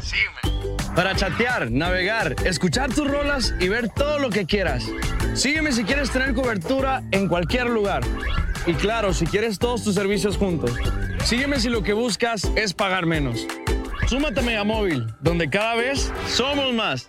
Sígueme. Para chatear, navegar, escuchar tus rolas y ver todo lo que quieras. Sígueme si quieres tener cobertura en cualquier lugar. Y claro, si quieres todos tus servicios juntos. Sígueme si lo que buscas es pagar menos. Súmate a Megamóvil, donde cada vez somos más.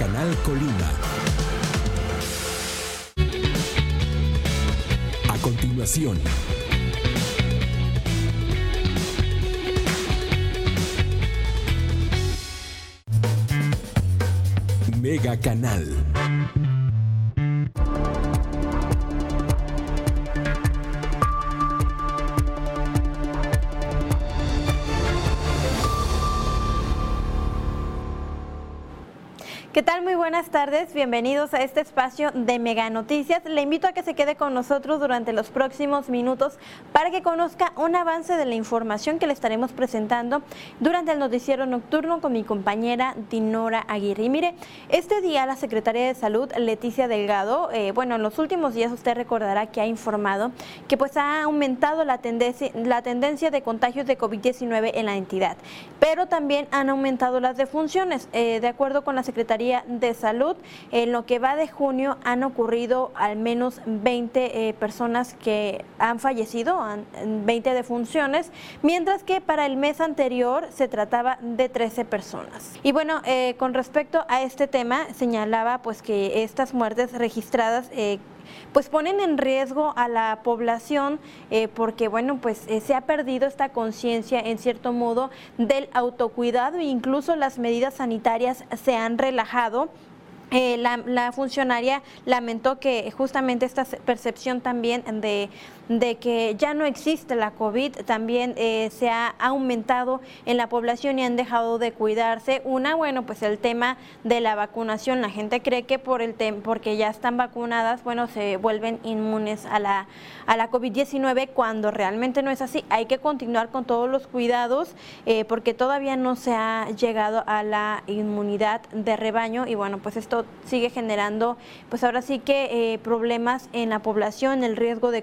Canal Colima. A continuación. Mega Canal. Buenas tardes. Bienvenidos a este espacio de Mega Noticias. Le invito a que se quede con nosotros durante los próximos minutos para que conozca un avance de la información que le estaremos presentando durante el noticiero nocturno con mi compañera Dinora Aguirre. Y mire, este día la Secretaría de Salud, Leticia Delgado, eh, bueno, en los últimos días usted recordará que ha informado que pues ha aumentado la tendencia, la tendencia de contagios de COVID-19 en la entidad, pero también han aumentado las defunciones. Eh, de acuerdo con la Secretaría de Salud. En lo que va de junio han ocurrido al menos 20 eh, personas que han fallecido, 20 defunciones, mientras que para el mes anterior se trataba de 13 personas. Y bueno, eh, con respecto a este tema, señalaba pues que estas muertes registradas eh, pues ponen en riesgo a la población porque bueno pues se ha perdido esta conciencia en cierto modo del autocuidado e incluso las medidas sanitarias se han relajado eh, la, funcionaria lamentó que justamente esta percepción también de, de que ya no existe la COVID también eh, se ha aumentado en la población y han dejado de cuidarse. Una, bueno, pues el tema de la vacunación. La gente cree que por el porque ya están vacunadas, bueno, se vuelven inmunes a la, a la COVID-19 cuando realmente no es así. Hay que continuar con todos los cuidados eh, porque todavía no se ha llegado a la inmunidad de rebaño y bueno, pues esto sigue generando, pues ahora sí que eh, problemas en la población, el riesgo de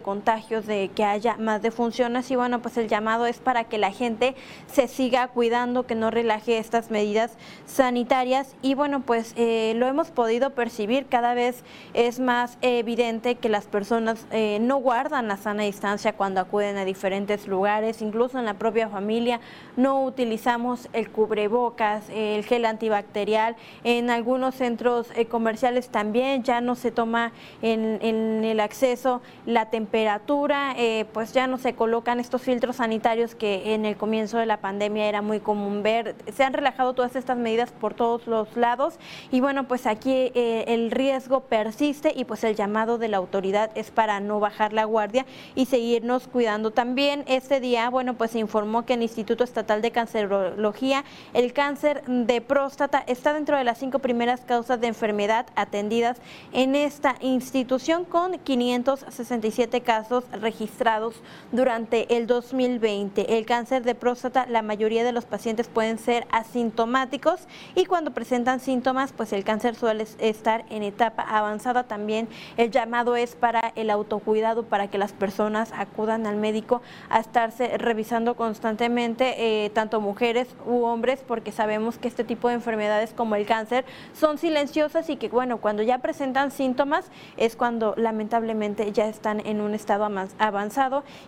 de que haya más defunciones y bueno, pues el llamado es para que la gente se siga cuidando, que no relaje estas medidas sanitarias. Y bueno, pues eh, lo hemos podido percibir, cada vez es más evidente que las personas eh, no guardan la sana distancia cuando acuden a diferentes lugares, incluso en la propia familia, no utilizamos el cubrebocas, el gel antibacterial, en algunos centros eh, comerciales también ya no se toma en, el acceso la temperatura, eh, pues ya no se colocan estos filtros sanitarios que en el comienzo de la pandemia era muy común ver. Se han relajado todas estas medidas por todos los lados y bueno, pues aquí eh, el riesgo persiste y pues el llamado de la autoridad es para no bajar la guardia y seguirnos cuidando. También este día, bueno, pues se informó que el Instituto Estatal de Cancerología, el cáncer de próstata está dentro de las cinco primeras causas de enfermedad enfermedad atendidas en esta institución con 567 casos registrados durante el 2020. El cáncer de próstata, la mayoría de los pacientes pueden ser asintomáticos y cuando presentan síntomas, pues el cáncer suele estar en etapa avanzada. También el llamado es para el autocuidado, para que las personas acudan al médico a estarse revisando constantemente, eh, tanto mujeres u hombres, porque sabemos que este tipo de enfermedades como el cáncer son silenciosas y que, bueno, cuando ya presentan síntomas es cuando lamentablemente ya están en un estado avanzado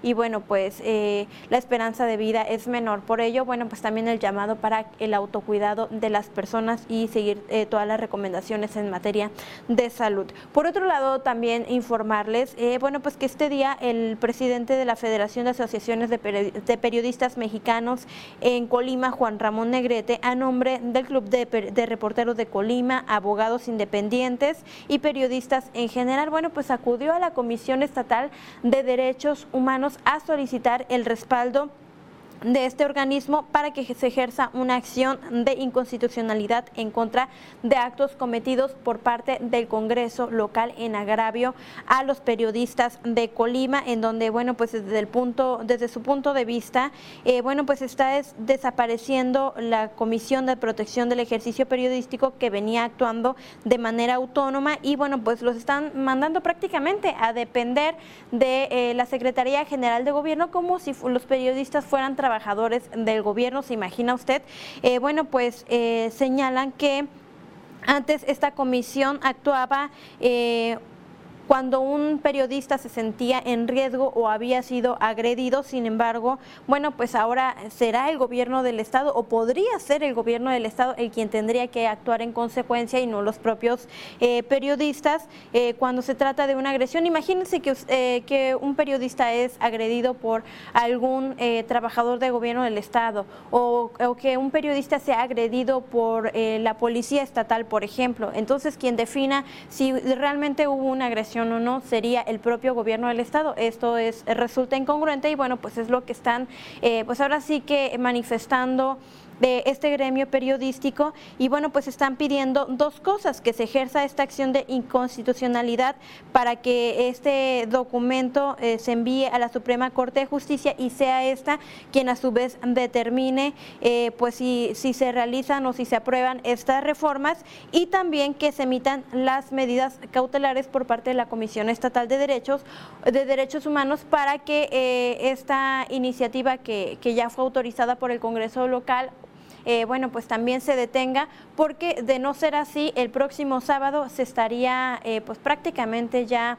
y, bueno, pues eh, la esperanza de vida es menor. Por ello, bueno, pues también el llamado para el autocuidado de las personas y seguir eh, todas las recomendaciones en materia de salud. Por otro lado, también informarles, eh, bueno, pues que este día el presidente de la Federación de Asociaciones de, Periodistas Mexicanos en Colima, Juan Ramón Negrete, a nombre del Club de, de Reporteros de Colima, abogado abogados independientes y periodistas en general, bueno, pues acudió a la Comisión Estatal de Derechos Humanos a solicitar el respaldo de este organismo para que se ejerza una acción de inconstitucionalidad en contra de actos cometidos por parte del Congreso local en agravio a los periodistas de Colima, en donde, bueno, pues desde el punto, desde su punto de vista, eh, bueno, pues está desapareciendo la Comisión de Protección del Ejercicio Periodístico que venía actuando de manera autónoma y, bueno, pues los están mandando prácticamente a depender de eh, la Secretaría General de Gobierno como si los periodistas fueran trabajadores trabajadores del gobierno, se imagina usted, eh, bueno, pues eh, señalan que antes esta comisión actuaba eh, cuando un periodista se sentía en riesgo o había sido agredido. Sin embargo, bueno, pues ahora será el gobierno del Estado o podría ser el gobierno del Estado el quien tendría que actuar en consecuencia y no los propios eh, periodistas eh, cuando se trata de una agresión. Imagínense que, eh, que un periodista es agredido por algún trabajador de gobierno del Estado o, que un periodista sea agredido por la policía estatal, por ejemplo. Entonces, quien defina si realmente hubo una agresión o no sería el propio gobierno del estado. Esto es resulta incongruente y bueno, pues es lo que están, eh, pues ahora sí que manifestando de este gremio periodístico y bueno, pues están pidiendo dos cosas, que se ejerza esta acción de inconstitucionalidad para que este documento eh, se envíe a la Suprema Corte de Justicia y sea esta quien a su vez determine eh, pues si, si se realizan o si se aprueban estas reformas y también que se emitan las medidas cautelares por parte de la Comisión Estatal de Derechos de Derechos Humanos para que eh, esta iniciativa que, que ya fue autorizada por el Congreso local eh, bueno, pues también se detenga, porque de no ser así, el próximo sábado se estaría eh, pues prácticamente ya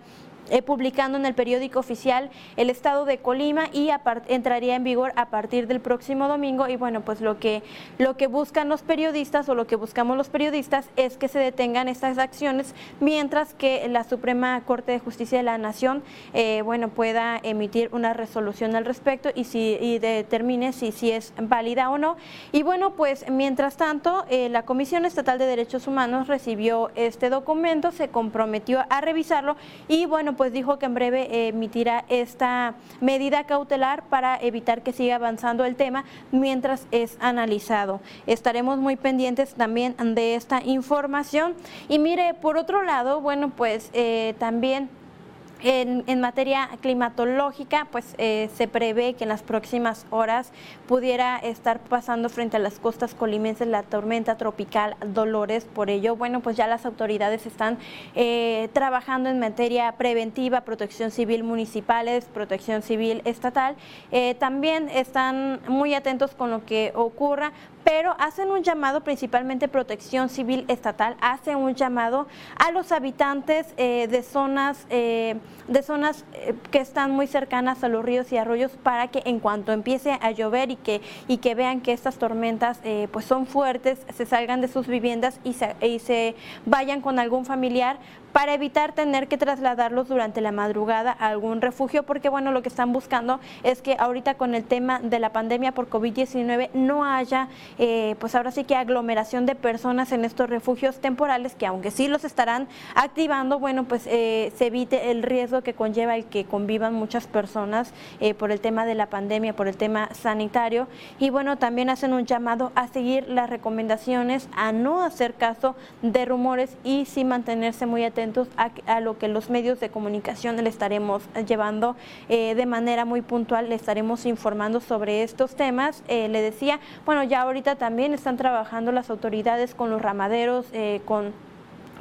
eh, publicando en el periódico oficial el estado de Colima y entraría en vigor a partir del próximo domingo. Y bueno pues lo que lo que buscan los periodistas o lo que buscamos los periodistas es que se detengan estas acciones mientras que la Suprema Corte de Justicia de la Nación eh, bueno pueda emitir una resolución al respecto y si determine si si es válida o no. Y bueno pues mientras tanto eh, la Comisión Estatal de Derechos Humanos recibió este documento se comprometió a revisarlo y bueno pues dijo que en breve eh, emitirá esta medida cautelar para evitar que siga avanzando el tema mientras es analizado. Estaremos muy pendientes también de esta información. Y mire, por otro lado, bueno, pues eh, también en, materia climatológica, pues eh, se prevé que en las próximas horas pudiera estar pasando frente a las costas colimenses la tormenta tropical Dolores. Por ello, bueno, pues ya las autoridades están eh, trabajando en materia preventiva, protección civil municipales, protección civil estatal. Eh, también están muy atentos con lo que ocurra pero hacen un llamado, principalmente Protección Civil Estatal, hace un llamado a los habitantes eh, de zonas, eh, de zonas eh, que están muy cercanas a los ríos y arroyos para que en cuanto empiece a llover y que, y que vean que estas tormentas pues son fuertes, se salgan de sus viviendas y se, y se vayan con algún familiar para evitar tener que trasladarlos durante la madrugada a algún refugio, porque bueno, lo que están buscando es que ahorita con el tema de la pandemia por COVID-19 no haya, eh, pues ahora sí que aglomeración de personas en estos refugios temporales, que aunque sí los estarán activando, bueno, pues eh, se evite el riesgo que conlleva el que convivan muchas personas eh, por el tema de la pandemia, por el tema sanitario. Y bueno, también hacen un llamado a seguir las recomendaciones, a no hacer caso de rumores y sí mantenerse muy atentos a, lo que los medios de comunicación le estaremos llevando eh, de manera muy puntual, le estaremos informando sobre estos temas. Eh, le decía, bueno, ya ahorita también están trabajando las autoridades con los ramaderos, eh, con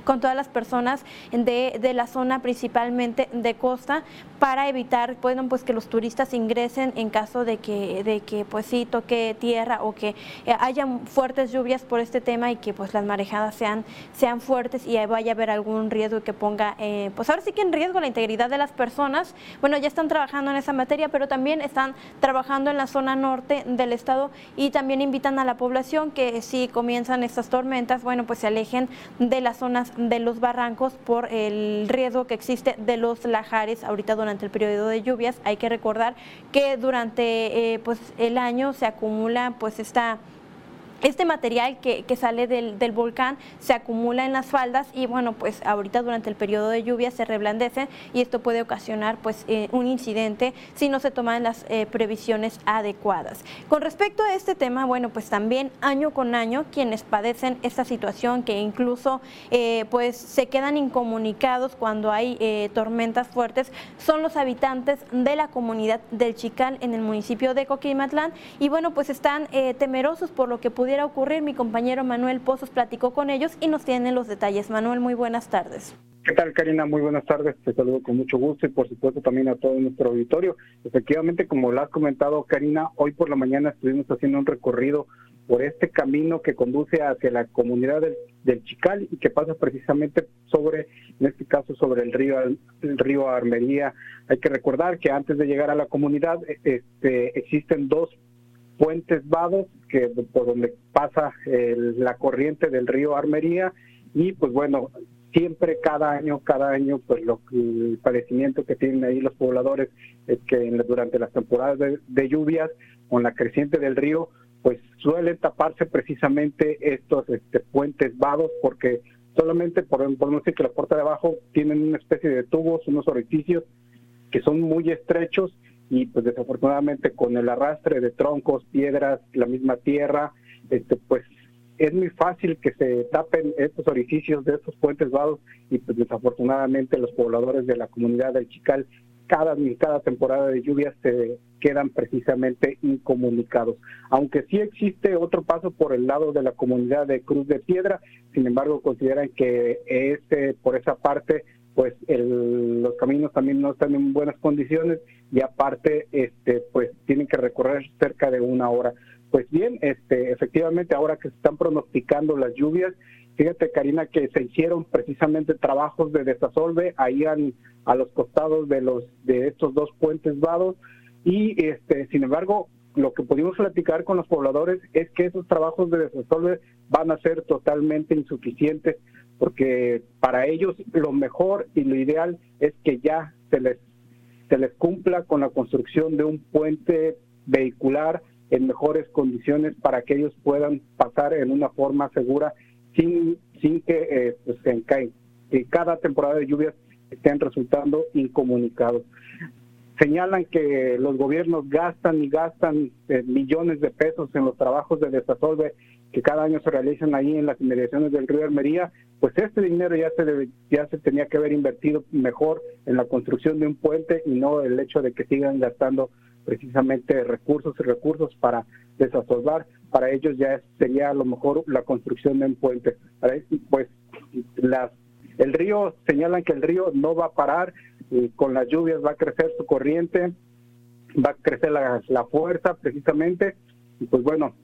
con todas las personas de, de, la zona principalmente de costa para evitar bueno, pues que los turistas ingresen en caso de que, de que pues sí toque tierra o que eh, haya fuertes lluvias por este tema y que pues las marejadas sean, sean fuertes y vaya a haber algún riesgo que ponga, eh, pues ahora sí que en riesgo la integridad de las personas. Bueno, ya están trabajando en esa materia, pero también están trabajando en la zona norte del estado y también invitan a la población que si comienzan estas tormentas, bueno, pues se alejen de las zonas de los barrancos por el riesgo que existe de los lajares ahorita durante el periodo de lluvias. Hay que recordar que durante eh, pues el año se acumula pues esta este material que, sale del, volcán se acumula en las faldas y bueno, pues ahorita durante el periodo de lluvia se reblandecen y esto puede ocasionar pues eh, un incidente si no se toman las eh, previsiones adecuadas. Con respecto a este tema, bueno, pues también año con año quienes padecen esta situación que incluso eh, pues se quedan incomunicados cuando hay tormentas fuertes son los habitantes de la comunidad del Chical en el municipio de Coquimatlán y bueno, pues están temerosos por lo que pudieron pudiera ocurrir. Mi compañero Manuel Pozos platicó con ellos y nos tiene los detalles. Manuel, muy buenas tardes. ¿Qué tal, Karina? Muy buenas tardes. Te saludo con mucho gusto y, por supuesto, también a todo nuestro auditorio. Efectivamente, como lo has comentado, Karina, hoy por la mañana estuvimos haciendo un recorrido por este camino que conduce hacia la comunidad del, Chical y que pasa precisamente sobre, en este caso, sobre el río, el río Armería. Hay que recordar que antes de llegar a la comunidad este, existen dos puentes vados que por donde pasa la corriente del río Armería y pues bueno siempre cada año cada año pues lo el padecimiento que tienen ahí los pobladores es que durante las temporadas de, lluvias con la creciente del río pues suelen taparse precisamente estos este, puentes vados porque solamente por, por no decir que la puerta de abajo tienen una especie de tubos unos orificios que son muy estrechos y pues desafortunadamente con el arrastre de troncos, piedras, la misma tierra, este pues es muy fácil que se tapen estos orificios de estos puentes vados y pues desafortunadamente los pobladores de la comunidad del Chical cada, cada temporada de lluvias se quedan precisamente incomunicados. Aunque sí existe otro paso por el lado de la comunidad de Cruz de Piedra, sin embargo consideran que este, por esa parte pues los caminos también no están en buenas condiciones y aparte este pues tienen que recorrer cerca de una hora. Pues bien, este efectivamente ahora que se están pronosticando las lluvias, fíjate Karina que se hicieron precisamente trabajos de desasolve ahí a los costados de los de estos dos puentes vados y este sin embargo lo que pudimos platicar con los pobladores es que esos trabajos de desasolve van a ser totalmente insuficientes porque para ellos lo mejor y lo ideal es que ya se les se les cumpla con la construcción de un puente vehicular en mejores condiciones para que ellos puedan pasar en una forma segura sin sin que eh, pues, que cada temporada de lluvias estén resultando incomunicados señalan que los gobiernos gastan y gastan eh, millones de pesos en los trabajos de desasolve que cada año se realizan ahí en las inmediaciones del río Almería, pues este dinero ya se ya se tenía que haber invertido mejor en la construcción de un puente y no el hecho de que sigan gastando precisamente recursos y recursos para desasolvar. Para ellos ya sería a lo mejor la construcción de un puente. Pues las el río señalan que el río no va a parar, y con las lluvias va a crecer su corriente, va a crecer la, la fuerza precisamente, y pues bueno,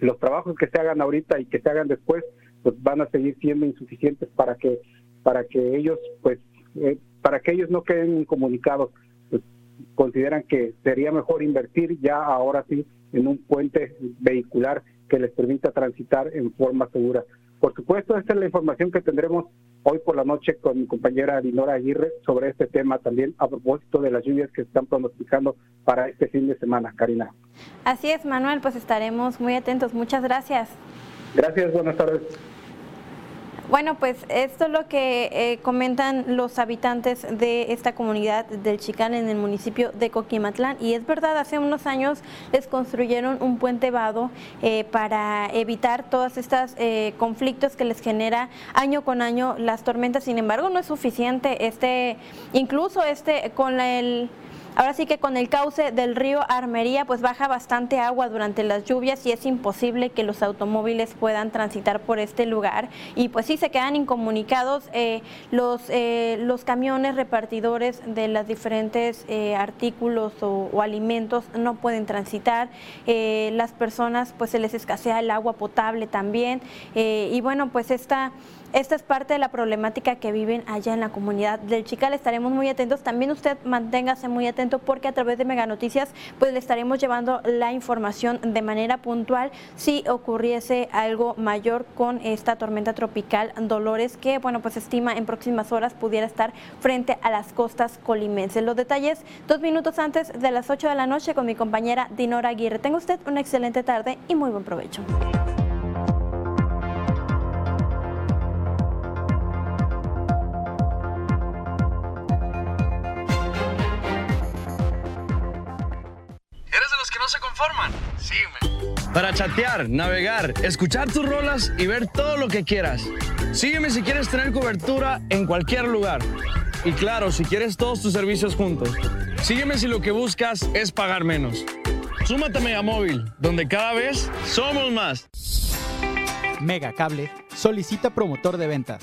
los trabajos que se hagan ahorita y que se hagan después, pues van a seguir siendo insuficientes para que para que ellos pues eh, para que ellos no queden incomunicados pues consideran que sería mejor invertir ya ahora sí en un puente vehicular que les permita transitar en forma segura. Por supuesto, esta es la información que tendremos hoy por la noche con mi compañera Dinora Aguirre sobre este tema también a propósito de las lluvias que se están pronosticando para este fin de semana, Karina. Así es, Manuel, pues estaremos muy atentos. Muchas gracias. Gracias, buenas tardes. Bueno, pues esto es lo que eh, comentan los habitantes de esta comunidad del Chicán en el municipio de Coquimatlán. Y es verdad, hace unos años les construyeron un puente vado eh, para evitar todos estos eh, conflictos que les genera año con año las tormentas. Sin embargo, no es suficiente este, incluso este con el Ahora sí que con el cauce del río Armería pues baja bastante agua durante las lluvias y es imposible que los automóviles puedan transitar por este lugar. Y pues sí se quedan incomunicados eh, los, eh, los camiones repartidores de los diferentes eh, artículos o, alimentos no pueden transitar, las personas pues se les escasea el agua potable también. Y bueno pues esta Esta es parte de la problemática que viven allá en la comunidad del Chical. Estaremos muy atentos. También usted manténgase muy atento porque a través de Mega Noticias pues le estaremos llevando la información de manera puntual si ocurriese algo mayor con esta tormenta tropical Dolores que bueno pues estima en próximas horas pudiera estar frente a las costas colimenses. Los detalles dos minutos antes de las 8 de la noche con mi compañera Dinora Aguirre. Tenga usted una excelente tarde y muy buen provecho. Sígueme. Para chatear, navegar, escuchar tus rolas y ver todo lo que quieras. Sígueme si quieres tener cobertura en cualquier lugar. Y claro, si quieres todos tus servicios juntos. Sígueme si lo que buscas es pagar menos. Súmate a Megamóvil, donde cada vez somos más. Mega Cable solicita promotor de ventas,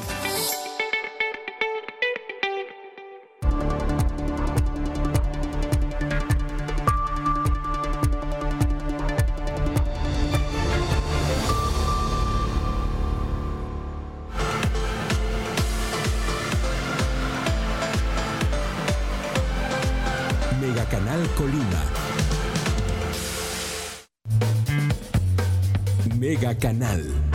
Canal.